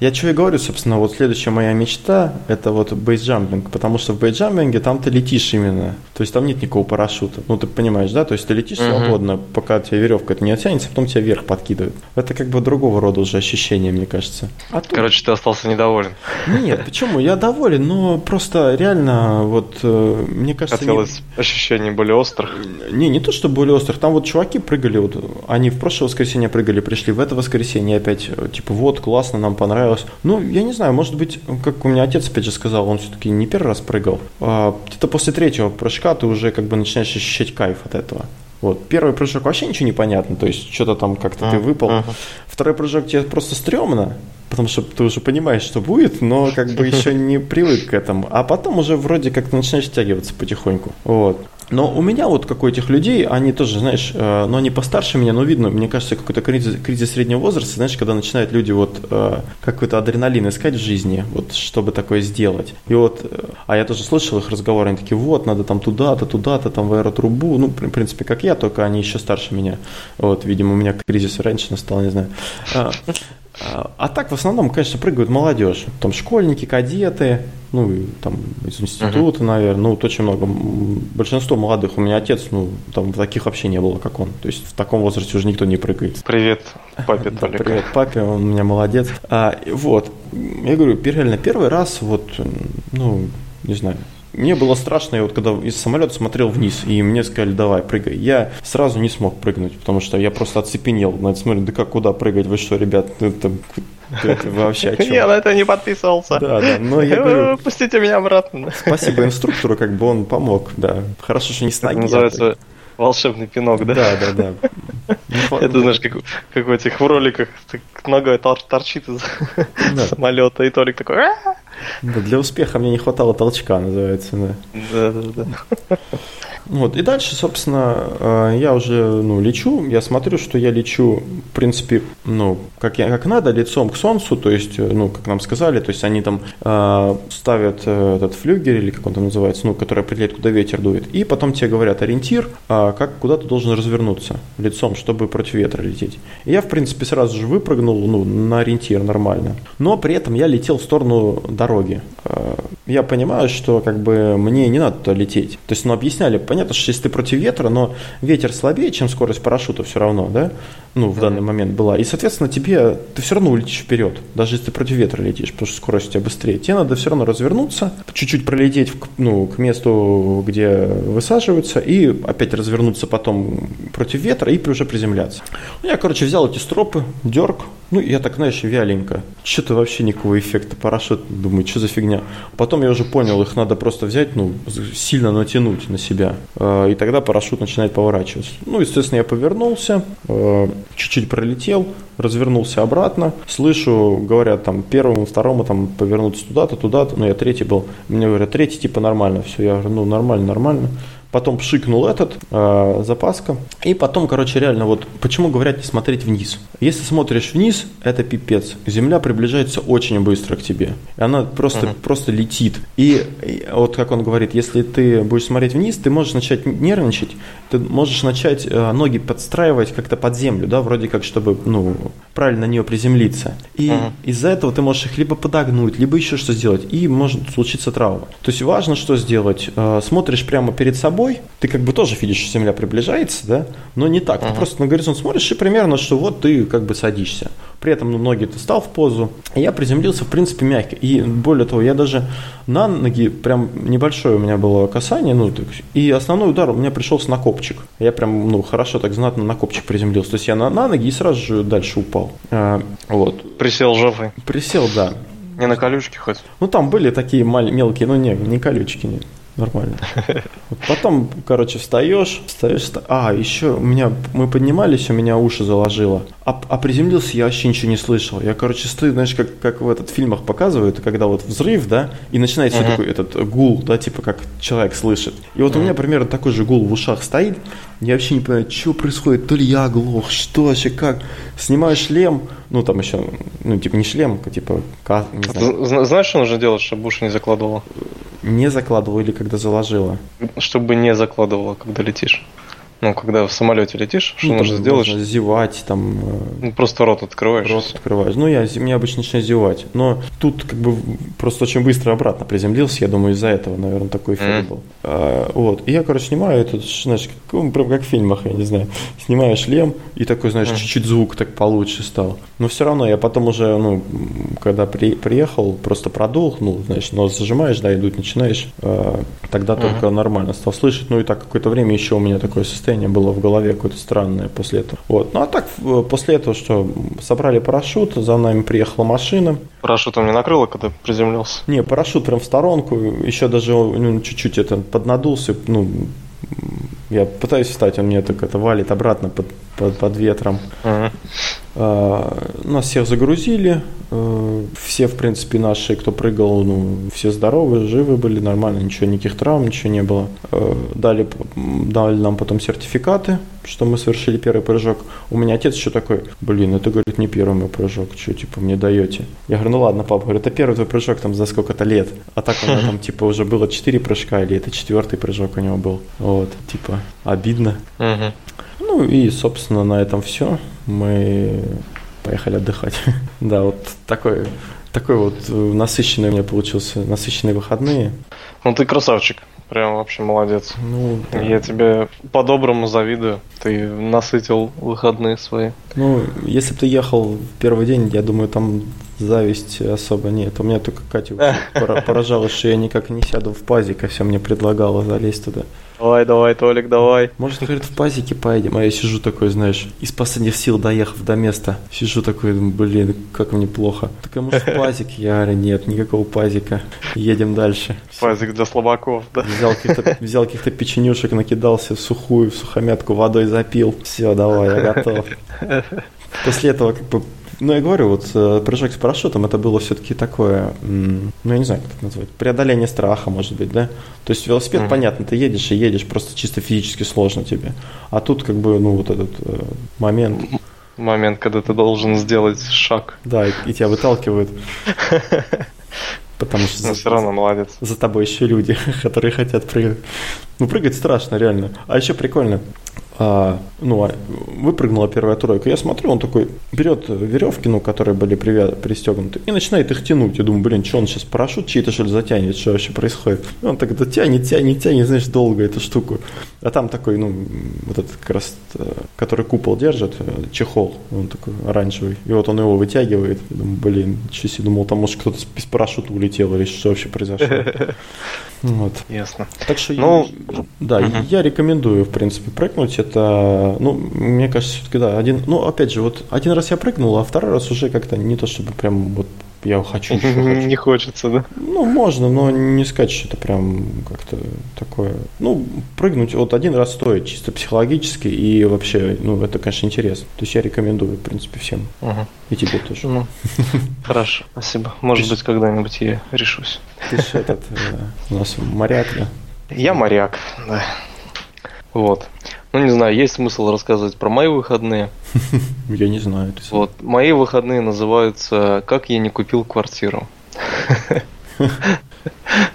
Speaker 1: я что и говорю, собственно, вот следующая моя мечта – это вот бейсджампинг, потому что в бейсджампинге там ты летишь именно, то есть там нет никакого парашюта, ну ты понимаешь, да, то есть ты летишь uh-huh. свободно, пока тебя веревка не оттянется, потом тебя вверх подкидывают. Это как бы другого рода уже ощущение, мне кажется.
Speaker 2: А тут... Короче, ты остался недоволен.
Speaker 1: Нет, почему? Я доволен, но просто реально вот, э, мне кажется…
Speaker 2: Хотелось не... ощущений более острых.
Speaker 1: Не, не то, что более острых, там вот чуваки прыгали, вот они в прошлое воскресенье прыгали, пришли в это воскресенье опять, э, типа, вот, классно, нам понравилось, понравилось. Ну, я не знаю, может быть, как у меня отец опять же сказал, он все-таки не первый раз прыгал. А, где-то после третьего прыжка ты уже как бы начинаешь ощущать кайф от этого. Вот. Первый прыжок вообще ничего не понятно, то есть что-то там как-то uh-huh. ты выпал. Uh-huh. Второй прыжок тебе просто стрёмно, потому что ты уже понимаешь, что будет, но как бы еще не привык к этому. А потом уже вроде как начинаешь стягиваться потихоньку. Вот. Но у меня вот, как у этих людей, они тоже, знаешь, э, ну они постарше меня, но видно, мне кажется, какой-то кризис, кризис среднего возраста, знаешь, когда начинают люди вот э, какой-то адреналин искать в жизни, вот чтобы такое сделать. И вот, э, а я тоже слышал их разговоры, они такие, вот, надо там туда-то, туда-то, там в аэротрубу, ну, в принципе, как я, только они еще старше меня. Вот, видимо, у меня кризис раньше настал, не знаю. А, так, в основном, конечно, прыгают молодежь. Там школьники, кадеты, ну, и, там из института, uh-huh. наверное, ну, вот очень много. Большинство молодых. У меня отец, ну, там таких вообще не было, как он. То есть в таком возрасте уже никто не прыгает.
Speaker 2: Привет папе Толик.
Speaker 1: Привет папе, он у меня молодец. А, вот, я говорю, реально первый раз, вот, ну, не знаю, мне было страшно, я вот когда из самолета смотрел вниз, и мне сказали, давай, прыгай. Я сразу не смог прыгнуть, потому что я просто оцепенел. На это смотрю, да как, куда прыгать? Вы что, ребят, ну, это, это вообще о чем?
Speaker 2: Я на это не подписывался.
Speaker 1: Да, да, но я говорю...
Speaker 2: Пустите меня обратно.
Speaker 1: Спасибо инструктору, как бы он помог, да. Хорошо, что не с ноги.
Speaker 2: Называется волшебный пинок, да?
Speaker 1: Да, да,
Speaker 2: да. Это, знаешь, как, как в этих роликах, нога торчит из самолета, и Толик такой...
Speaker 1: Для успеха мне не хватало толчка, называется, да.
Speaker 2: Да, да, да.
Speaker 1: Вот, и дальше, собственно, э, я уже ну, лечу, я смотрю, что я лечу, в принципе, ну, как, я, как надо, лицом к солнцу, то есть, э, ну, как нам сказали, то есть они там э, ставят э, этот флюгер, или как он там называется, ну, который определяет, куда ветер дует, и потом тебе говорят ориентир, э, как, куда ты должен развернуться лицом, чтобы против ветра лететь. И я, в принципе, сразу же выпрыгнул, ну, на ориентир нормально, но при этом я летел в сторону дороги. Я понимаю, что, как бы, мне не надо туда лететь. То есть, ну, объясняли, понятно, что если ты против ветра, но ветер слабее, чем скорость парашюта все равно, да, ну, в данный момент была. И, соответственно, тебе, ты все равно улетишь вперед, даже если ты против ветра летишь, потому что скорость у тебя быстрее. Тебе надо все равно развернуться, чуть-чуть пролететь, ну, к месту, где высаживаются, и опять развернуться потом против ветра и уже приземляться. Ну, я, короче, взял эти стропы, дерг, ну, я так, знаешь, вяленько. Что-то вообще никакого эффекта парашют. Думаю, что за фигня. Потом я уже понял, их надо просто взять, ну, сильно натянуть на себя. Э, и тогда парашют начинает поворачиваться. Ну, естественно, я повернулся, э, чуть-чуть пролетел, развернулся обратно. Слышу, говорят там первому, второму там повернуться туда-то, туда-то. Ну, я третий был. Мне говорят, третий типа нормально. Все, я говорю, ну, нормально, нормально потом пшикнул этот, э, запаска, и потом, короче, реально вот, почему говорят не смотреть вниз. Если смотришь вниз, это пипец. Земля приближается очень быстро к тебе. И она просто, uh-huh. просто летит. И, и вот как он говорит, если ты будешь смотреть вниз, ты можешь начать нервничать, ты можешь начать э, ноги подстраивать как-то под землю, да, вроде как, чтобы, ну, правильно на нее приземлиться. И uh-huh. из-за этого ты можешь их либо подогнуть, либо еще что сделать, и может случиться травма. То есть важно, что сделать. Э, смотришь прямо перед собой, собой, ты как бы тоже видишь, что Земля приближается, да, но не так. Uh-huh. Ты просто на горизонт смотришь и примерно, что вот ты как бы садишься. При этом ну, ноги ты стал в позу. И я приземлился, в принципе, мягко. И более того, я даже на ноги, прям небольшое у меня было касание, ну, и основной удар у меня пришелся на копчик. Я прям, ну, хорошо так знатно на копчик приземлился. То есть я на, на ноги и сразу же дальше упал. А, вот.
Speaker 2: Присел жопой.
Speaker 1: Присел, да.
Speaker 2: Не на колючки хоть?
Speaker 1: Ну, там были такие мал- мелкие, ну, не, не колючки, нет нормально. Потом, короче, встаешь, встаешь, вста... а, еще у меня, мы поднимались, у меня уши заложило, а, а приземлился, я вообще ничего не слышал. Я, короче, стою, знаешь, как, как в этот фильмах показывают, когда вот взрыв, да, и начинается uh-huh. такой этот гул, да, типа как человек слышит. И вот uh-huh. у меня примерно такой же гул в ушах стоит, я вообще не понимаю, что происходит, то ли я оглох, что вообще, как. Снимаю шлем, ну там еще, ну типа не шлем, а типа,
Speaker 2: не знаю. Знаешь, что нужно делать, чтобы уши не закладывало?
Speaker 1: Не закладывала или когда заложила?
Speaker 2: Чтобы не закладывала, когда летишь. Ну, когда в самолете летишь, что ну, нужно сделать? Можно
Speaker 1: зевать, там...
Speaker 2: Э, ну, просто рот открываешь.
Speaker 1: Рот открываешь. Ну, я, мне обычно начинаю зевать. Но тут как бы просто очень быстро обратно приземлился. Я думаю, из-за этого, наверное, такой эффект mm. был. А, вот. И я, короче, снимаю этот, знаешь, как, ну, прям как в фильмах, я не знаю. Снимаю шлем, и такой, знаешь, mm. чуть-чуть звук так получше стал. Но все равно я потом уже, ну, когда при, приехал, просто продул, ну, знаешь, нос зажимаешь, да, идут, начинаешь, э, тогда mm-hmm. только нормально стал слышать. Ну, и так какое-то время еще у меня такое состояние состояние было в голове какое-то странное после этого. Вот. Ну а так, после этого что, собрали парашют, за нами приехала машина.
Speaker 2: Парашютом не накрыло, когда приземлился?
Speaker 1: Не, парашют прям в сторонку, еще даже ну, чуть-чуть это поднадулся, ну, я пытаюсь встать, он мне так это валит обратно под, под, под ветром. Uh-huh. Нас всех загрузили, а, все, в принципе, наши, кто прыгал, ну, все здоровы, живы были, нормально, ничего, никаких травм, ничего не было. А, дали, дали нам потом сертификаты, что мы совершили первый прыжок. У меня отец еще такой, блин, это, говорит, не первый мой прыжок, что, типа, мне даете? Я говорю, ну ладно, папа, говорит, это первый твой прыжок там за сколько-то лет. А так у него там, типа, уже было четыре прыжка, или это четвертый прыжок у него был. Вот, типа, обидно. Ну и, собственно, на этом все. Мы поехали отдыхать. да, вот такой, такой вот насыщенный у меня получился, насыщенные выходные.
Speaker 2: Ну ты красавчик. Прям вообще молодец. Ну, да. Я тебе по-доброму завидую. Ты насытил выходные свои.
Speaker 1: Ну, если бы ты ехал в первый день, я думаю, там зависть особо нет. У меня только Катя поражала, что я никак не сяду в пазик, а все мне предлагала залезть туда.
Speaker 2: Давай, давай, Толик, давай.
Speaker 1: Может, говорит, в пазике поедем, а я сижу такой, знаешь, из последних сил доехав до места. Сижу такой, блин, как мне плохо. Так, а может, пазик? Я говорю, нет, никакого пазика. Едем дальше.
Speaker 2: Пазик для слабаков, да.
Speaker 1: Взял каких-то, взял каких-то печенюшек, накидался в сухую, в сухомятку, водой запил. Все, давай, я готов. После этого как бы Ну, я говорю, вот э, прыжок с парашютом, это было все-таки такое, ну, я не знаю, как это назвать, преодоление страха, может быть, да? То есть велосипед, mm-hmm. понятно, ты едешь и едешь, просто чисто физически сложно тебе. А тут как бы, ну, вот этот э, момент...
Speaker 2: Момент, когда ты должен сделать шаг.
Speaker 1: Да, и, и тебя выталкивают. Потому что
Speaker 2: Но за, все равно молодец.
Speaker 1: За тобой еще люди, которые хотят прыгать. Ну, прыгать страшно, реально. А еще прикольно ну, а, выпрыгнула первая тройка. Я смотрю, он такой берет веревки, ну, которые были привя- пристегнуты, и начинает их тянуть. Я думаю, блин, что он сейчас парашют чей-то что ли затянет, что вообще происходит? И он так это тянет, тянет, тянет, знаешь, долго эту штуку. А там такой, ну, вот этот как раз, э, который купол держит, э, чехол, он такой оранжевый. И вот он его вытягивает. Я думаю, блин, себе думал, там может кто-то без парашюта улетел или что вообще произошло.
Speaker 2: Вот. Ясно.
Speaker 1: Так что, ну, да, я рекомендую, в принципе, прыгнуть это, ну, мне кажется, все-таки, да, один, ну, опять же, вот один раз я прыгнул, а второй раз уже как-то не то, чтобы прям вот я хочу еще хочу.
Speaker 2: Не хочется, да?
Speaker 1: Ну, можно, но не сказать, что это прям как-то такое. Ну, прыгнуть вот один раз стоит, чисто психологически, и вообще, ну, это, конечно, интересно. То есть я рекомендую, в принципе, всем. Угу. И тебе тоже. Ну,
Speaker 2: хорошо, спасибо. Может быть, когда-нибудь я решусь.
Speaker 1: Ты же этот, э, у нас моряк, да?
Speaker 2: Я моряк, да. Вот. Ну, не знаю, есть смысл рассказывать про мои выходные.
Speaker 1: Я не знаю.
Speaker 2: Вот, мои выходные называются «Как я не купил квартиру».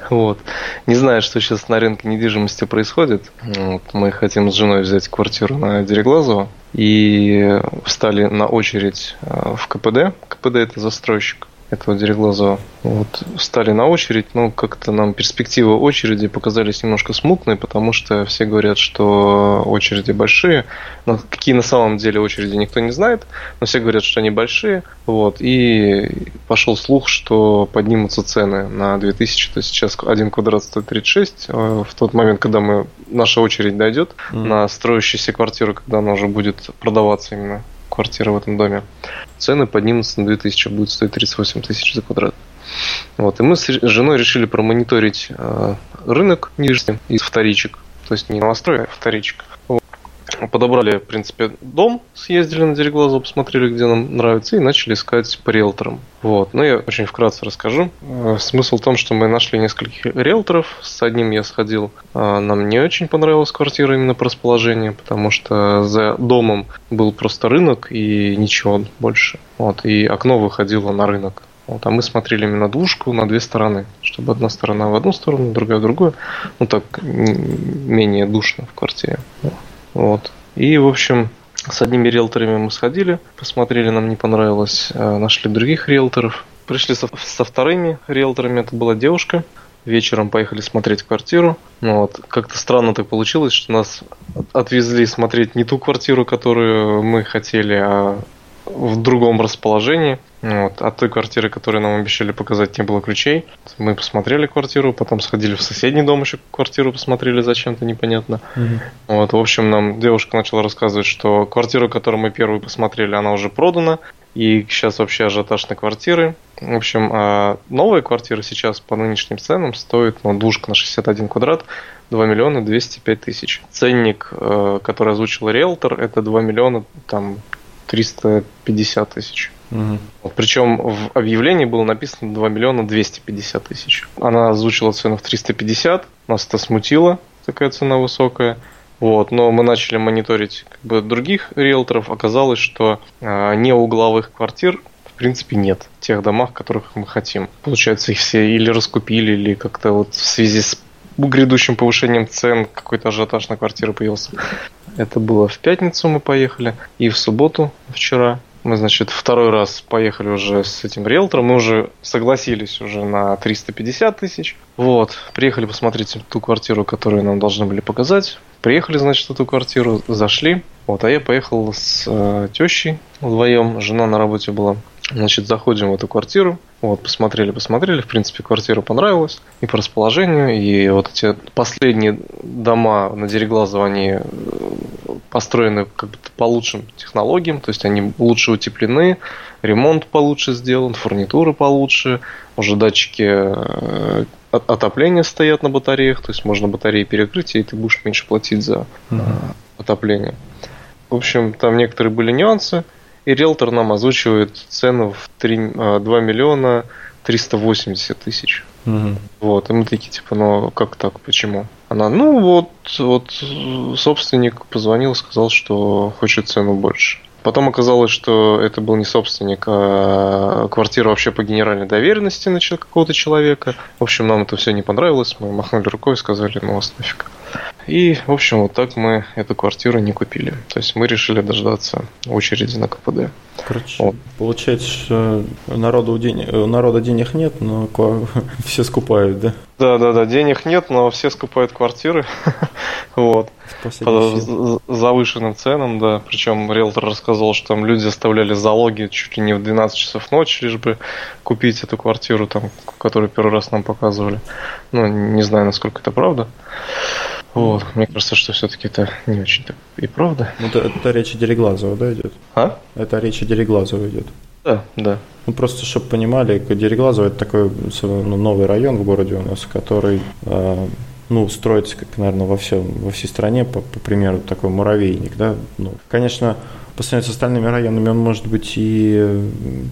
Speaker 2: Вот. Не знаю, что сейчас на рынке недвижимости происходит. Вот. Мы хотим с женой взять квартиру на Дереглазово и встали на очередь э, в КПД. КПД это застройщик этого Дереглазова. Вот, встали на очередь, но как-то нам перспективы очереди показались немножко смутные, потому что все говорят, что очереди большие, но какие на самом деле очереди никто не знает, но все говорят, что они большие, вот, и пошел слух, что поднимутся цены на 2000, то есть сейчас один квадрат стоит 36, а в тот момент, когда мы, наша очередь дойдет mm. на строящуюся квартиру, когда она уже будет продаваться именно квартира в этом доме, цены поднимутся на 2000, будет стоить 38 тысяч за квадрат. Вот, и мы с женой решили промониторить э, рынок недвижимости из вторичек, то есть не новострой, а вторичек подобрали, в принципе, дом, съездили на Дереглазово, посмотрели, где нам нравится, и начали искать по риэлторам. Вот. Ну, я очень вкратце расскажу. Э, смысл в том, что мы нашли нескольких риэлторов. С одним я сходил. А, нам не очень понравилась квартира именно по расположению, потому что за домом был просто рынок и ничего больше. Вот. И окно выходило на рынок. Вот, а мы смотрели именно двушку на две стороны, чтобы одна сторона в одну сторону, другая в другую. Ну так менее душно в квартире. Вот. И, в общем, с одними риэлторами мы сходили, посмотрели, нам не понравилось, э, нашли других риэлторов. Пришли со, со вторыми риэлторами, это была девушка. Вечером поехали смотреть квартиру. Ну, вот. Как-то странно так получилось, что нас отвезли смотреть не ту квартиру, которую мы хотели, а в другом расположении. Вот. От той квартиры, которую нам обещали показать, не было ключей. Мы посмотрели квартиру, потом сходили в соседний дом еще квартиру посмотрели зачем-то непонятно. Угу. Вот, в общем, нам девушка начала рассказывать, что квартиру, которую мы первую посмотрели, она уже продана. И сейчас вообще ажиотаж на квартиры. В общем, а новая квартира сейчас по нынешним ценам стоит, ну, двушка на 61 квадрат, 2 миллиона 205 тысяч. Ценник, э, который озвучил риэлтор, это 2 миллиона там 350 тысяч. Угу. Вот, причем в объявлении было написано 2 миллиона 250 тысяч. Она озвучила цену в 350, нас это смутило, такая цена высокая. Вот, но мы начали мониторить как бы, других риэлторов. Оказалось, что э, не угловых квартир в принципе нет в тех домах, которых мы хотим. Получается, их все или раскупили, или как-то вот в связи с грядущим повышением цен какой-то ажиотаж на квартиры появился. Это было в пятницу мы поехали, и в субботу вчера мы, значит, второй раз поехали уже с этим риэлтором. Мы уже согласились уже на 350 тысяч. Вот. Приехали посмотреть ту квартиру, которую нам должны были показать. Приехали, значит, в эту квартиру, зашли. Вот, а я поехал с э, тещей вдвоем. Жена на работе была. Значит, заходим в эту квартиру. Вот, посмотрели, посмотрели. В принципе, квартира понравилась. И по расположению, и вот эти последние дома на Дереглазово, они э, построены как бы по лучшим технологиям. То есть они лучше утеплены, ремонт получше сделан, фурнитура получше, уже датчики э, отопления стоят на батареях. То есть можно батареи перекрыть, и ты будешь меньше платить за угу. отопление. В общем, там некоторые были нюансы. И риэлтор нам озвучивает цену в 3, 2 а, миллиона 380 тысяч. Угу. Вот, и мы такие, типа, ну как так, почему? Она, ну вот, вот собственник позвонил, сказал, что хочет цену больше. Потом оказалось, что это был не собственник, а квартира вообще по генеральной доверенности на какого-то человека. В общем, нам это все не понравилось, мы махнули рукой и сказали, ну вас нафиг. И, в общем, вот так мы эту квартиру не купили. То есть мы решили дождаться очереди на КПД.
Speaker 1: Короче, вот. получается, что народу денег, у народа денег нет, но все скупают, да?
Speaker 2: Да, да, да, денег нет, но все скупают квартиры. вот. По завышенным ценам, да. Причем риэлтор рассказал, что там люди оставляли залоги чуть ли не в 12 часов ночи, лишь бы купить эту квартиру, там, которую первый раз нам показывали. Ну, не знаю, насколько это правда. Вот, мне кажется, что все-таки это не очень так и правда.
Speaker 1: Ну, это, это речь о Дереглазово, да, идет?
Speaker 2: А?
Speaker 1: Это речь о Дереглазово идет.
Speaker 2: Да, да.
Speaker 1: Ну, просто, чтобы понимали, Дереглазово – это такой ну, новый район в городе у нас, который э, ну, строится, как, наверное, во, всем, во всей стране, по, по примеру, такой муравейник, да. Ну, конечно, по сравнению с остальными районами он, может быть, и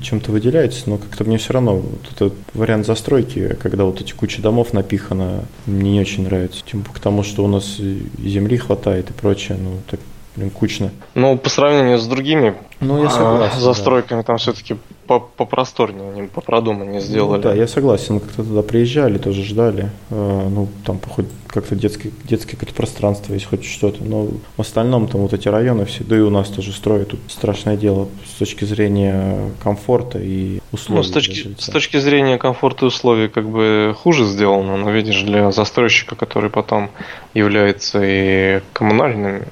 Speaker 1: чем-то выделяется, но как-то мне все равно вот этот вариант застройки, когда вот эти кучи домов напихано, мне не очень нравится. Тем более потому, что у нас и земли хватает и прочее, ну, так, блин, кучно.
Speaker 2: Ну, по сравнению с другими ну, я согласен, застройками, да. там все-таки попросторнее, попродуманнее ну сделали. Ну,
Speaker 1: да, я согласен. Как-то туда приезжали, тоже ждали. Э, ну, там хоть как-то детское, детское какое-то пространство есть, хоть что-то. Но в остальном там вот эти районы все, да и у нас тоже строят. Тут страшное дело с точки зрения комфорта и условий. Ну,
Speaker 2: с точки, с точки зрения комфорта и условий как бы хуже сделано, но видишь, для застройщика, который потом является и коммунальным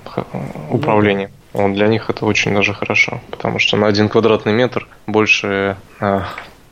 Speaker 2: управлением. Вот для них это очень даже хорошо, потому что на один квадратный метр больше а,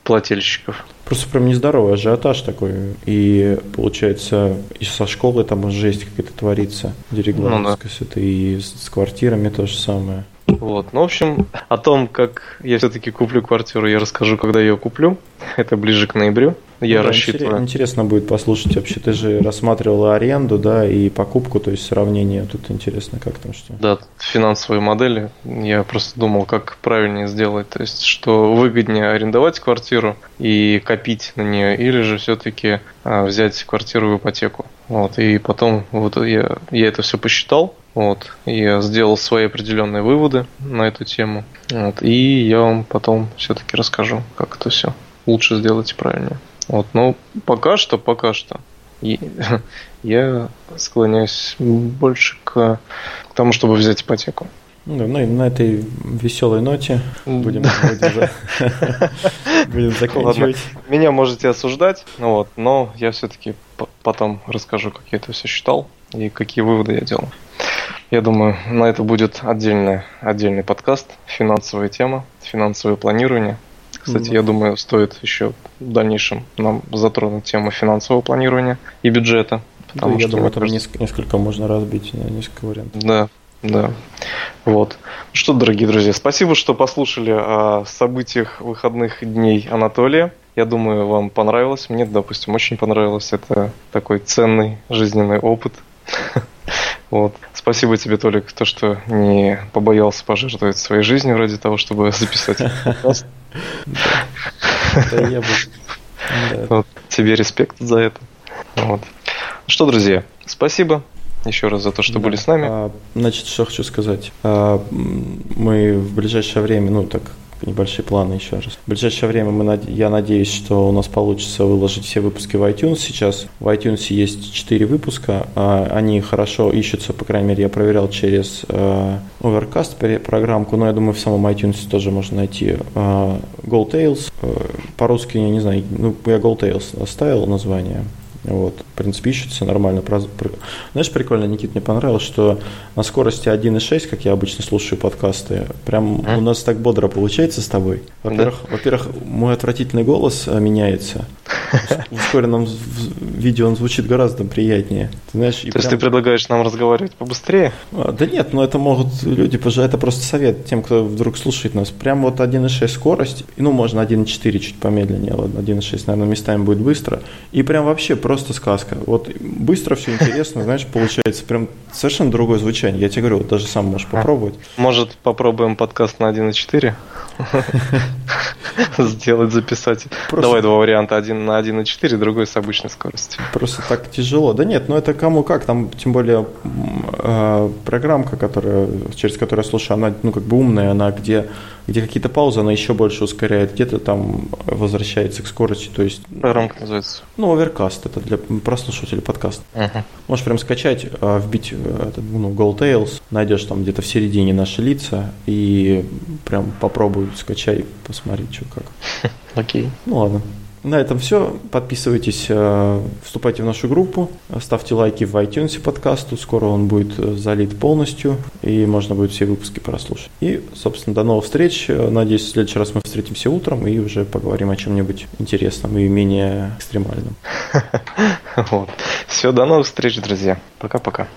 Speaker 2: плательщиков.
Speaker 1: Просто прям нездоровый ажиотаж такой. И получается, и со школы там жесть какая-то творится. Дереглавская, ну, да. и с квартирами то же самое.
Speaker 2: Вот. Ну, в общем, о том, как я все-таки куплю квартиру, я расскажу, когда ее куплю. Это ближе к ноябрю. Я ну, рассчитываю.
Speaker 1: Интересно будет послушать вообще. Ты же рассматривал аренду, да, и покупку, то есть сравнение. Тут интересно, как там что.
Speaker 2: Да, финансовые модели. Я просто думал, как правильнее сделать. То есть, что выгоднее арендовать квартиру и копить на нее, или же все-таки а, взять квартиру в ипотеку. Вот, и потом вот я, я это все посчитал, вот, я сделал свои определенные выводы на эту тему. Вот, и я вам потом все-таки расскажу, как это все лучше сделать и правильнее. Вот, но пока что, пока что и, я склоняюсь больше к, к тому, чтобы взять ипотеку.
Speaker 1: Ну, ну и на этой веселой ноте будем,
Speaker 2: будем заканчивать. Меня можете осуждать, ну вот, но я все-таки потом расскажу, как я это все считал и какие выводы я делал. Я думаю, на это будет отдельный, отдельный подкаст, финансовая тема, финансовое планирование. Кстати, я думаю, стоит еще в дальнейшем нам затронуть тему финансового планирования и бюджета.
Speaker 1: Потому да, что, я думаю, там кажется... несколько можно разбить на несколько вариантов.
Speaker 2: Да, да. Вот. Что, дорогие друзья, спасибо, что послушали о событиях выходных дней Анатолия. Я думаю, вам понравилось. Мне, допустим, очень понравилось. Это такой ценный жизненный опыт. Вот. Спасибо тебе, Толик, то, что не побоялся пожертвовать своей жизнью ради того, чтобы записать подкаст. Тебе респект за это. Вот. Что, друзья, спасибо еще раз за то, что были с нами. А,
Speaker 1: значит, что хочу сказать. А, мы в ближайшее время, ну так небольшие планы еще раз. В ближайшее время мы, я надеюсь, что у нас получится выложить все выпуски в iTunes сейчас. В iTunes есть 4 выпуска, а они хорошо ищутся, по крайней мере, я проверял через э, Overcast программку, но я думаю, в самом iTunes тоже можно найти э, Gold Tales. Э, по-русски, я не знаю, ну, я Gold Tales оставил название. Вот, в принципе, ищется нормально. Знаешь, прикольно, Никит, мне понравилось, что на скорости 1.6, как я обычно слушаю подкасты, прям а? у нас так бодро получается с тобой. Во-первых, да? во-первых, мой отвратительный голос э, меняется. В ускоренном видео он звучит гораздо приятнее.
Speaker 2: Ты знаешь, То прям... есть ты предлагаешь нам разговаривать побыстрее?
Speaker 1: А, да нет, но это могут люди пожелать. Это просто совет тем, кто вдруг слушает нас. Прям вот 1.6 скорость, ну можно 1.4 чуть помедленнее, ладно, 1.6, наверное, местами будет быстро. И прям вообще просто сказка. Вот быстро все интересно, знаешь, получается прям совершенно другое звучание. Я тебе говорю, вот даже сам можешь а, попробовать.
Speaker 2: Может, попробуем подкаст на 1.4? Сделать, записать. Просто... Давай два варианта. Один на 1.4, другой с обычной скоростью.
Speaker 1: Просто так тяжело. Да нет, ну это кому как. Там, тем более, э, программка, которая, через которую я слушаю, она, ну, как бы умная, она где где какие-то паузы, она еще больше ускоряет, где-то там возвращается к скорости, то есть...
Speaker 2: Программка называется?
Speaker 1: Ну, оверкаст, это для прослушивателей подкаста. Uh-huh. Можешь прям скачать, а, вбить э, этот, ну, Gold Tales, найдешь там где-то в середине наши лица и прям попробуй, скачай, посмотри, что как.
Speaker 2: Окей. Okay.
Speaker 1: Ну ладно. На этом все. Подписывайтесь, э, вступайте в нашу группу, ставьте лайки в iTunes подкасту. Скоро он будет э, залит полностью, и можно будет все выпуски прослушать. И, собственно, до новых встреч. Надеюсь, в следующий раз мы встретимся утром и уже поговорим о чем-нибудь интересном и менее экстремальном.
Speaker 2: Все, до новых встреч, друзья. Пока-пока.